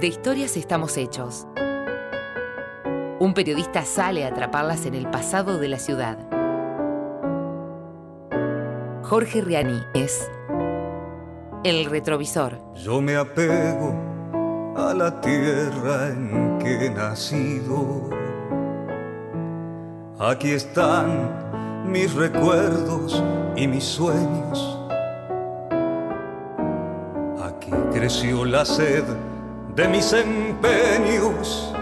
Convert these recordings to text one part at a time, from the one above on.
De historias estamos hechos. Un periodista sale a atraparlas en el pasado de la ciudad. Jorge Riani es El Retrovisor. Yo me apego a la tierra en que he nacido. Aquí están mis recuerdos y mis sueños. Aquí creció la sed de mis empeños.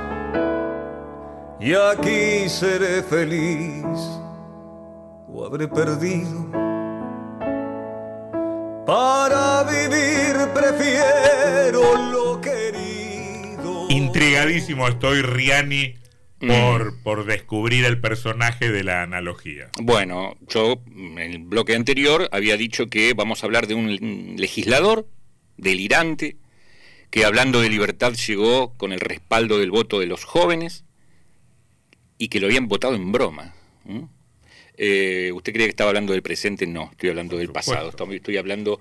Y aquí seré feliz o habré perdido. Para vivir prefiero lo querido. Intrigadísimo estoy, Riani, por, por descubrir el personaje de la analogía. Bueno, yo en el bloque anterior había dicho que vamos a hablar de un legislador delirante que hablando de libertad llegó con el respaldo del voto de los jóvenes y que lo habían votado en broma. Eh, ¿Usted cree que estaba hablando del presente? No, estoy hablando del pasado. Estoy hablando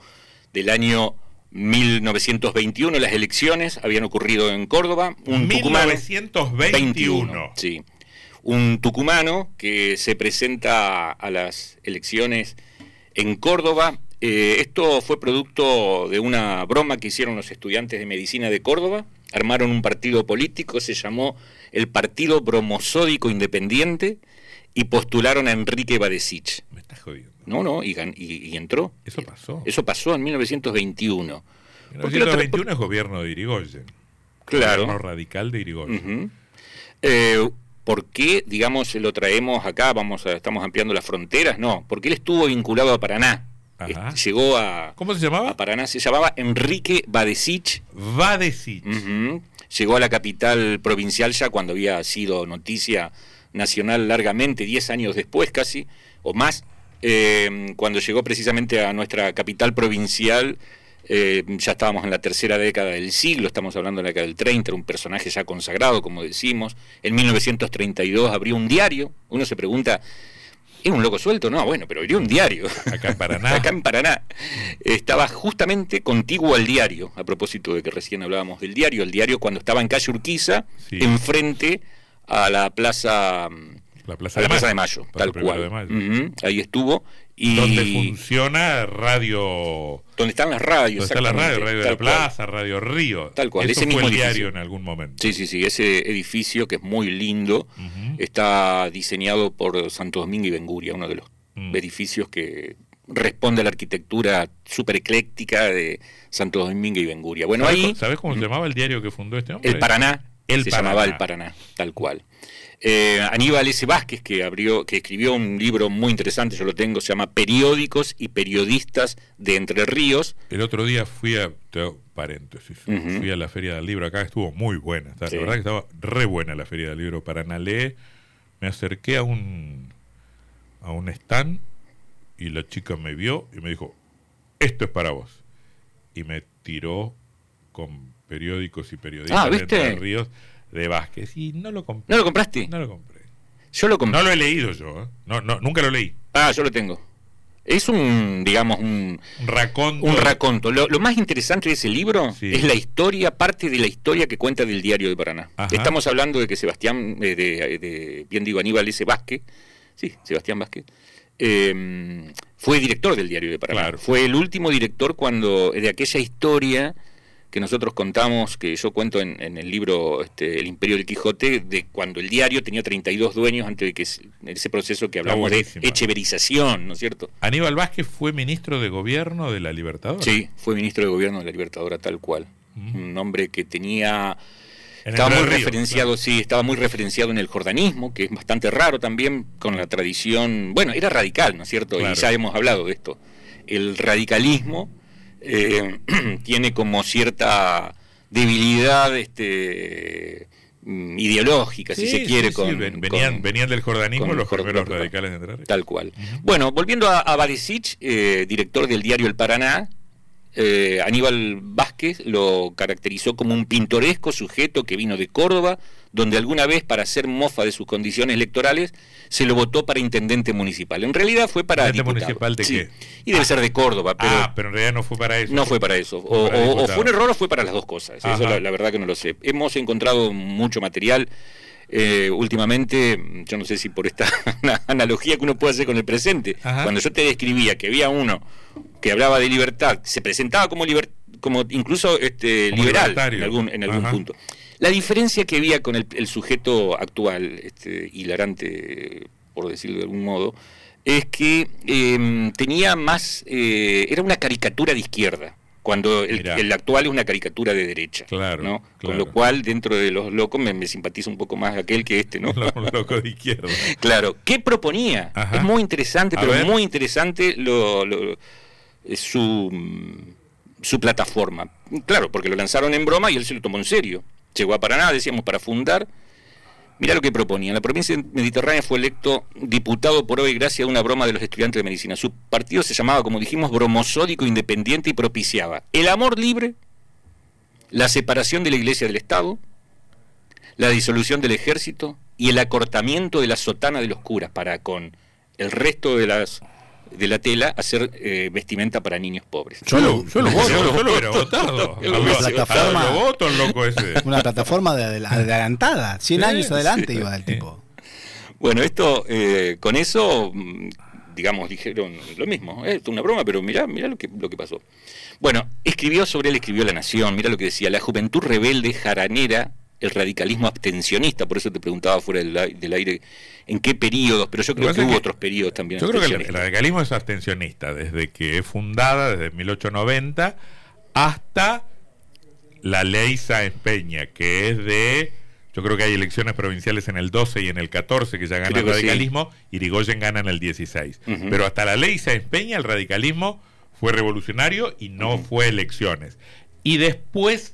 del año 1921, las elecciones habían ocurrido en Córdoba. Un 1921. sí. Un tucumano que se presenta a las elecciones en Córdoba. Eh, esto fue producto de una broma que hicieron los estudiantes de medicina de Córdoba. Armaron un partido político, se llamó el Partido Bromosódico Independiente y postularon a Enrique Badesich. Me estás jodiendo. No, no, y, entró. Eso pasó. Eso pasó en 1921. 1921 es gobierno de Irigoyen. Claro. Gobierno radical de Irigoyen. Eh, ¿Por qué, digamos, lo traemos acá? Vamos a, estamos ampliando las fronteras. No, porque él estuvo vinculado a Paraná. Llegó a. ¿Cómo se llamaba? A Paraná. Se llamaba Enrique Badesich. Badesich. Llegó a la capital provincial ya cuando había sido noticia nacional largamente, 10 años después casi, o más, eh, cuando llegó precisamente a nuestra capital provincial, eh, ya estábamos en la tercera década del siglo, estamos hablando de la década del 30, era un personaje ya consagrado, como decimos. En 1932 abrió un diario, uno se pregunta, ¿es un loco suelto? No, bueno, pero abrió un diario. Acá en Paraná. Acá en Paraná. Estaba justamente contiguo al diario, a propósito de que recién hablábamos del diario, el diario cuando estaba en calle Urquiza, enfrente a la plaza, la plaza, de, Mayo, tal cual. Ahí estuvo. Y donde funciona radio. Donde están las radios. Donde está la radio, Radio de la Plaza, Radio Río. Tal cual, ese mismo diario en algún momento. Sí, sí, sí. Ese edificio que es muy lindo está diseñado por Santo Domingo y Benguria, uno de los mm. edificios que responde a la arquitectura súper ecléctica de Santo Domingo y Benguria. Bueno, ¿Sabes, ahí. ¿Sabes cómo se llamaba el diario que fundó este hombre? El Paraná el se llamaba El Paraná, tal cual. Eh, Aníbal S. Vázquez, que, abrió, que escribió un libro muy interesante, yo lo tengo, se llama Periódicos y Periodistas de Entre Ríos. El otro día fui a, paréntesis, fui a la Feria del Libro acá, estuvo muy buena, la verdad que estaba re buena la Feria del Libro para Nalé. Me acerqué a un, a un stand y la chica me vio y me dijo, esto es para vos. Y me tiró con periódicos y periodistas ah, de Ríos de Vázquez y no lo compré. ¿No lo compraste? No lo compré. Yo lo compré. No lo he leído yo, ¿eh? no, no, nunca lo leí. Ah, yo lo tengo. Es un, digamos, un, un raconto. Un raconto. Lo, más interesante de ese libro es la historia, parte de la historia que cuenta del diario de Paraná. Estamos hablando de que Sebastián, eh, de, bien digo, Aníbal S. Vázquez, sí, Sebastián Vázquez, eh, fue director del diario de Paraná. Fue el último director cuando de aquella historia que nosotros contamos, que yo cuento en, el libro este, El Imperio del Quijote, de cuando el diario tenía 32 dueños antes de que ese proceso que hablamos de echeverización, ¿no es cierto? Aníbal Vázquez fue ministro de gobierno de la Libertadora. Sí, fue ministro de gobierno de la Libertadora, tal cual. Un hombre que tenía... estaba muy referenciado, sí, estaba muy referenciado en el jordanismo, que es bastante raro también con la tradición, bueno, era radical, ¿no es cierto? Y ya hemos hablado de esto. El radicalismo eh, tiene como cierta debilidad este mm, ideológica, si se quiere. con, venían, venían, del jordanismo los primeros radicales de Tal cual. Bueno, volviendo a, a eh, director del diario El Paraná, eh, Aníbal Vázquez lo caracterizó como un pintoresco sujeto que vino de Córdoba, donde alguna vez para hacer mofa de sus condiciones electorales se lo votó para intendente municipal. En realidad fue para ¿Intendente municipal de qué? Y debe ser de Córdoba. Pero ah, pero en realidad no fue para eso. No fue para eso. O, fue un error o fue para las dos cosas. Eso la, la, verdad que no lo sé. Hemos encontrado mucho material. Eh, últimamente, yo no sé si por esta analogía que uno puede hacer con el presente, cuando yo te describía que había uno que hablaba de libertad, se presentaba como, como incluso este, liberal en algún, en algún punto. La diferencia que había con el, sujeto actual, este, hilarante, por decirlo de algún modo, es que em, tenía más, eh, era una caricatura de izquierda cuando el, actual es una caricatura de derecha. Claro, ¿no? Con lo cual, dentro de los locos, me, simpatiza un poco más aquel que este, ¿no? Los locos de izquierda. claro. ¿Qué proponía? Es muy interesante, pero muy interesante lo, su, su plataforma. Claro, porque lo lanzaron en broma y él se lo tomó en serio. Llegó a Paraná, decíamos, para fundar Mira lo que proponía. La provincia mediterránea fue electo diputado por hoy gracias a una broma de los estudiantes de medicina. Su partido se llamaba, como dijimos, bromosódico independiente y propiciaba el amor libre, la separación de la iglesia del Estado, la disolución del ejército y el acortamiento de la sotana de los curas para con el resto de las de la tela hacer eh, vestimenta para niños pobres. Yo lo, yo lo voto, yo lo hubiera votado. Una plataforma, voto, loco ese. Una plataforma de, adelantada, 100 años adelante iba el tipo. Bueno, esto, eh, con eso, mm, digamos, dijeron lo mismo. Eh, es una broma, pero mirá, mirá lo que, lo que pasó. Bueno, escribió sobre él, escribió La Nación, mirá lo que decía, la juventud rebelde jaranera el radicalismo abstencionista, por eso te preguntaba fuera del, aire en qué periodos, pero yo creo que, hubo otros periodos también. Yo creo que el, radicalismo es abstencionista, desde que es fundada, desde 1890, hasta la ley Sáenz Peña, que es de, yo creo que hay elecciones provinciales en el 12 y en el 14 que ya gana el radicalismo, y Irigoyen gana en el 16. Pero hasta la ley Sáenz Peña el radicalismo fue revolucionario y no fue elecciones. Y después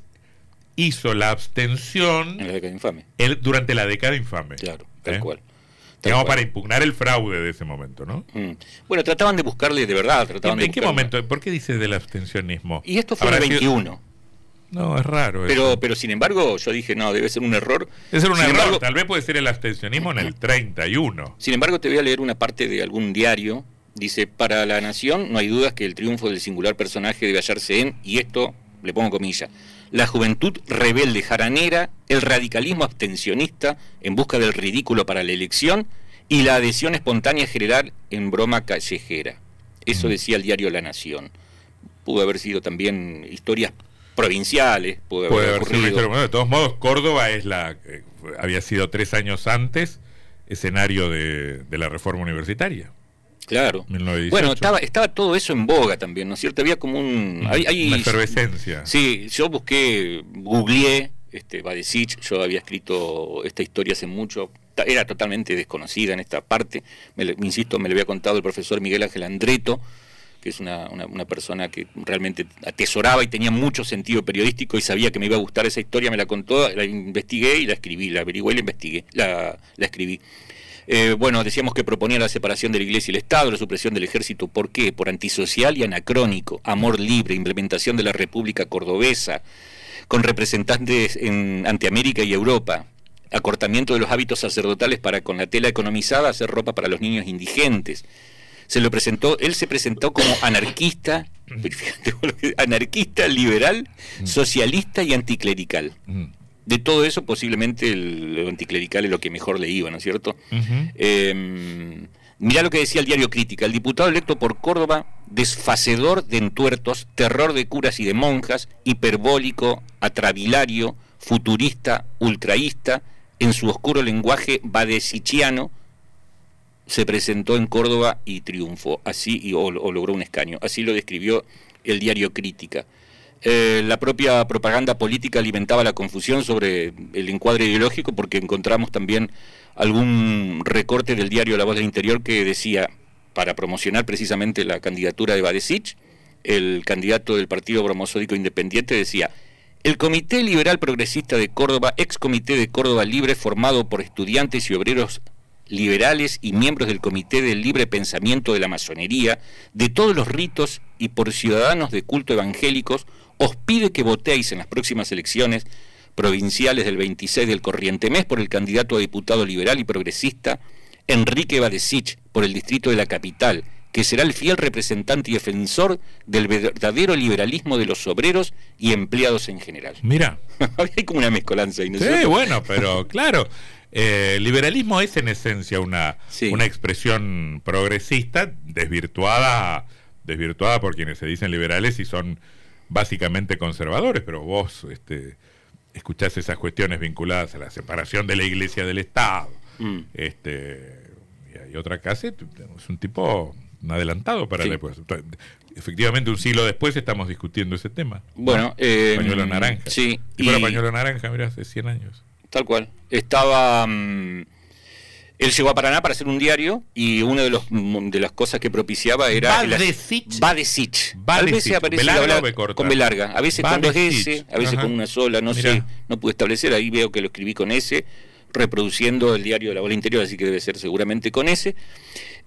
hizo la abstención en la década infame. durante la década infame. Claro, tal ¿Eh? cual. Digamos, para impugnar el fraude de ese momento, ¿no? Mm. Bueno, trataban de buscarle de verdad. Trataban ¿En, qué momento? ¿Por qué dices del abstencionismo? Y esto fue en el 21. No, es raro. Pero, pero sin embargo, yo dije, no, debe ser un error. Debe ser un error, tal vez puede ser el abstencionismo en el 31. Sin embargo, te voy a leer una parte de algún diario. Dice, para la nación no hay dudas que el triunfo del singular personaje debe hallarse en, y esto le pongo comillas, la juventud rebelde jaranera, el radicalismo abstencionista en busca del ridículo para la elección y la adhesión espontánea general en broma callejera. Eso decía el diario La Nación. Pudo haber sido también historias provinciales, pudo haber, Bueno, de todos modos, Córdoba es la eh, había sido tres años antes escenario de la reforma universitaria. Claro. Bueno, estaba, estaba todo eso en boga también, ¿no es cierto? Había como un... Hay, Una efervescencia. Sí, yo busqué, googleé este, Badesich, yo había escrito esta historia hace mucho, era totalmente desconocida en esta parte, me, insisto, me lo había contado el profesor Miguel Ángel Andreto, que es una, una, persona que realmente atesoraba y tenía mucho sentido periodístico y sabía que me iba a gustar esa historia, me la contó, la investigué y la escribí, la averigué y la investigué, la, la escribí. Eh, bueno, decíamos que proponía la separación de la Iglesia y el Estado, la supresión del ejército. ¿Por qué? Por antisocial y anacrónico, amor libre, implementación de la República Cordobesa, con representantes en, ante América y Europa, acortamiento de los hábitos sacerdotales para con la tela economizada hacer ropa para los niños indigentes. Se lo presentó, él se presentó como anarquista, anarquista, liberal, mm. socialista y anticlerical. De todo eso posiblemente el, anticlerical es lo que mejor le iba, ¿no es cierto? Em, mirá lo que decía el diario Crítica, el diputado electo por Córdoba, desfacedor de entuertos, terror de curas y de monjas, hiperbólico, atravilario, futurista, ultraísta, en su oscuro lenguaje badesichiano, se presentó en Córdoba y triunfó, así o logró un escaño, así lo describió el diario Crítica. Eh, la propia propaganda política alimentaba la confusión sobre el encuadre ideológico porque encontramos también algún recorte del diario La Voz del Interior que decía, para promocionar precisamente la candidatura de Badesich, el candidato del Partido Bromosódico Independiente decía, el Comité Liberal Progresista de Córdoba, ex Comité de Córdoba Libre, formado por estudiantes y obreros liberales y miembros del Comité del Libre Pensamiento de la Masonería, de todos los ritos y por ciudadanos de culto evangélicos, os pide que votéis en las próximas elecciones provinciales del 26 del corriente mes por el candidato a diputado liberal y progresista Enrique Badesich por el distrito de la capital, que será el fiel representante y defensor del verdadero liberalismo de los obreros y empleados en general. Mira. Hay como una mezcolanza ¿no Sí, bueno, pero claro, eh, liberalismo es en esencia una, una expresión progresista desvirtuada, desvirtuada por quienes se dicen liberales y son básicamente conservadores, pero vos este, escuchás esas cuestiones vinculadas a la separación de la iglesia del Estado. Mm. Este, y hay otra casa, es un tipo adelantado para la época. Efectivamente, un siglo después estamos discutiendo ese tema. Bueno, eh, pañuelo naranja. Sí. Y, y... pañuelo naranja, mira, hace 100 años. Tal cual. Estaba. Mm, él llegó a Paraná para hacer un diario y una de, los, mm, de las cosas que propiciaba era. Badesich. Badesich. A veces aparece con B larga, a veces con dos S, a veces con una sola, no sé, no pude establecer, ahí veo que lo escribí con S, reproduciendo el diario de la bola interior, así que debe ser seguramente con S.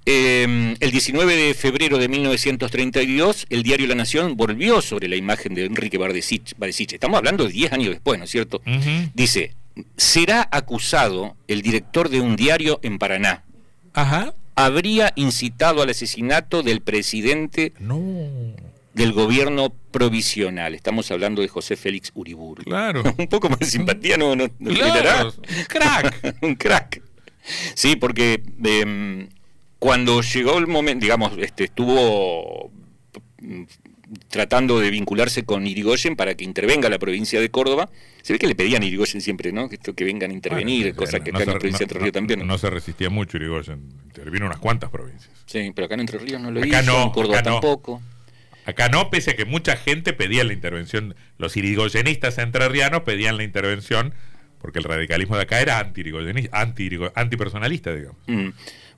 Em, el 19 de febrero de 1932, el diario La Nación volvió sobre la imagen de Enrique Badesich. Estamos hablando de 10 años después, ¿no es cierto? Dice, será acusado el director de un diario en Paraná. Ajá. Habría incitado al asesinato del presidente del gobierno provisional. Estamos hablando de José Félix Uriburu. Claro. un poco más de simpatía, ¿no? no, claro. Un crack. un crack. Sí, porque em, cuando llegó el momento, digamos, este, estuvo tratando de vincularse con Irigoyen para que intervenga la provincia de Córdoba. Se ve que le pedían a Irigoyen siempre, ¿no? Que, que vengan a intervenir, cosa que acá en la provincia de Entre Ríos también. No, se resistía mucho Irigoyen, intervino unas cuantas provincias. Sí, pero acá en Entre Ríos no lo acá hizo, en Córdoba tampoco. Acá no, pese a que mucha gente pedía la intervención, los irigoyenistas entrerrianos pedían la intervención, porque el radicalismo de acá era anti, anti antipersonalista, digamos. Mm.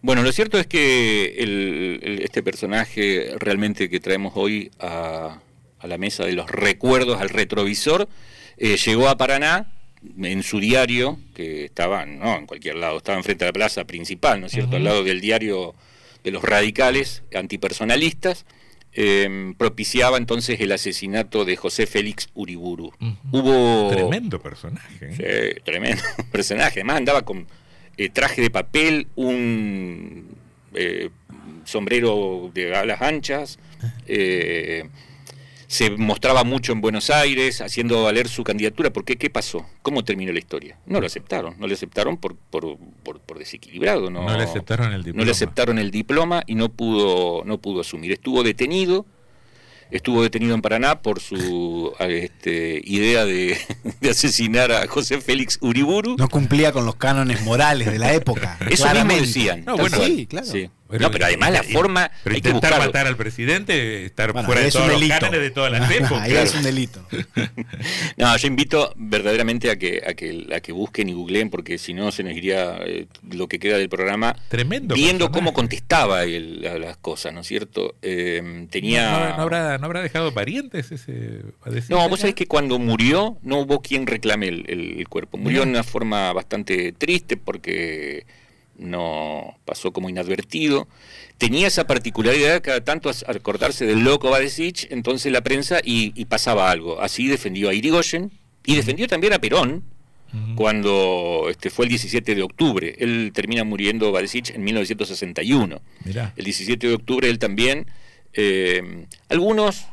Bueno, lo cierto es que este personaje realmente que traemos hoy a, la mesa de los recuerdos, al retrovisor, eh, llegó a Paraná en su diario, que estaba, no en cualquier lado, estaba enfrente de la plaza principal, ¿no es cierto?, al lado del diario de los radicales antipersonalistas, em, propiciaba entonces el asesinato de José Félix Uriburu. Hubo... Tremendo personaje. ¿eh? Sí, tremendo personaje. Además andaba con eh, traje de papel, un eh, sombrero de alas anchas. Se mostraba mucho en Buenos Aires haciendo valer su candidatura. ¿Por qué? ¿Qué pasó? ¿Cómo terminó la historia? No lo aceptaron. No le aceptaron por, por, por, desequilibrado. No, no, le aceptaron el diploma. No le aceptaron el diploma y no pudo, no pudo asumir. Estuvo detenido estuvo detenido en Paraná por su este, idea de, asesinar a José Félix Uriburu. No cumplía con los cánones morales de la época. Eso mismo decían. No, bueno, sí, claro. No, pero además la forma. Pero intentar matar al presidente, estar fuera de todos los cánones de todas las épocas. Ahí es un delito. no, yo invito verdaderamente a que, a que, a que busquen y googleen, porque si no se nos iría eh, lo que queda del programa. Tremendo. Viendo cómo contestaba él a las cosas, ¿no es cierto? Eh, tenía. No, habrá, no habrá dejado parientes ese. No, vos sabés que cuando murió no hubo quien reclame el, el cuerpo. Murió de una forma bastante triste porque no pasó como inadvertido. Tenía esa particularidad cada tanto acordarse del loco Badesich, entonces la prensa y, pasaba algo. Así defendió a Irigoyen y defendió también a Perón cuando este, fue el 17 de octubre. Él termina muriendo Badesich en 1961. El 17 de octubre él también. Eh, algunos,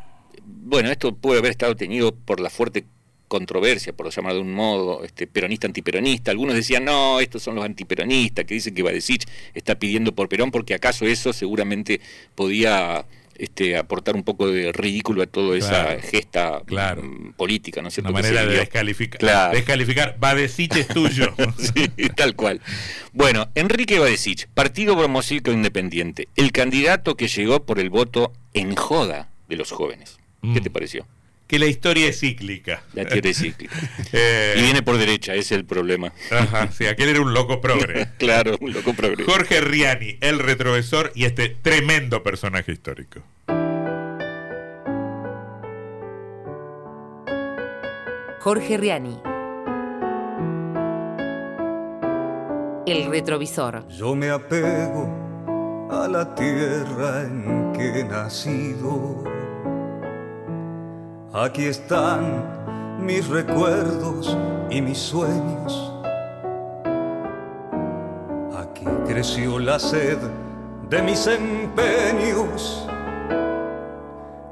bueno, esto puede haber estado tenido por la fuerte controversia, por llamar de un modo, este, peronista antiperonista. Algunos decían, no, estos son los antiperonistas, que dicen que Badesich está pidiendo por Perón, porque acaso eso seguramente podía este, aportar un poco de ridículo a toda esa gesta mm, política, ¿no es cierto? Una manera de descalificar. Descalificar, Badesich es tuyo. sí, tal cual. Bueno, Enrique Badesich, Partido Promocilco Independiente, el candidato que llegó por el voto en joda de los jóvenes. ¿Qué mm. te pareció? Que la historia es cíclica. La historia es cíclica. Eh, y viene por derecha, ese es el problema. Ajá, sí, aquel era un loco progre. claro, un loco progre. Jorge Riani, el retrovisor y este tremendo personaje histórico. Jorge Riani. El retrovisor. Yo me apego a la tierra en que he nacido. Aquí están mis recuerdos y mis sueños. Aquí creció la sed de mis empeños.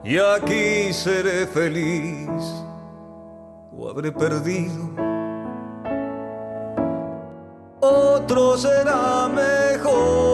Y aquí seré feliz o habré perdido. Otro será mejor.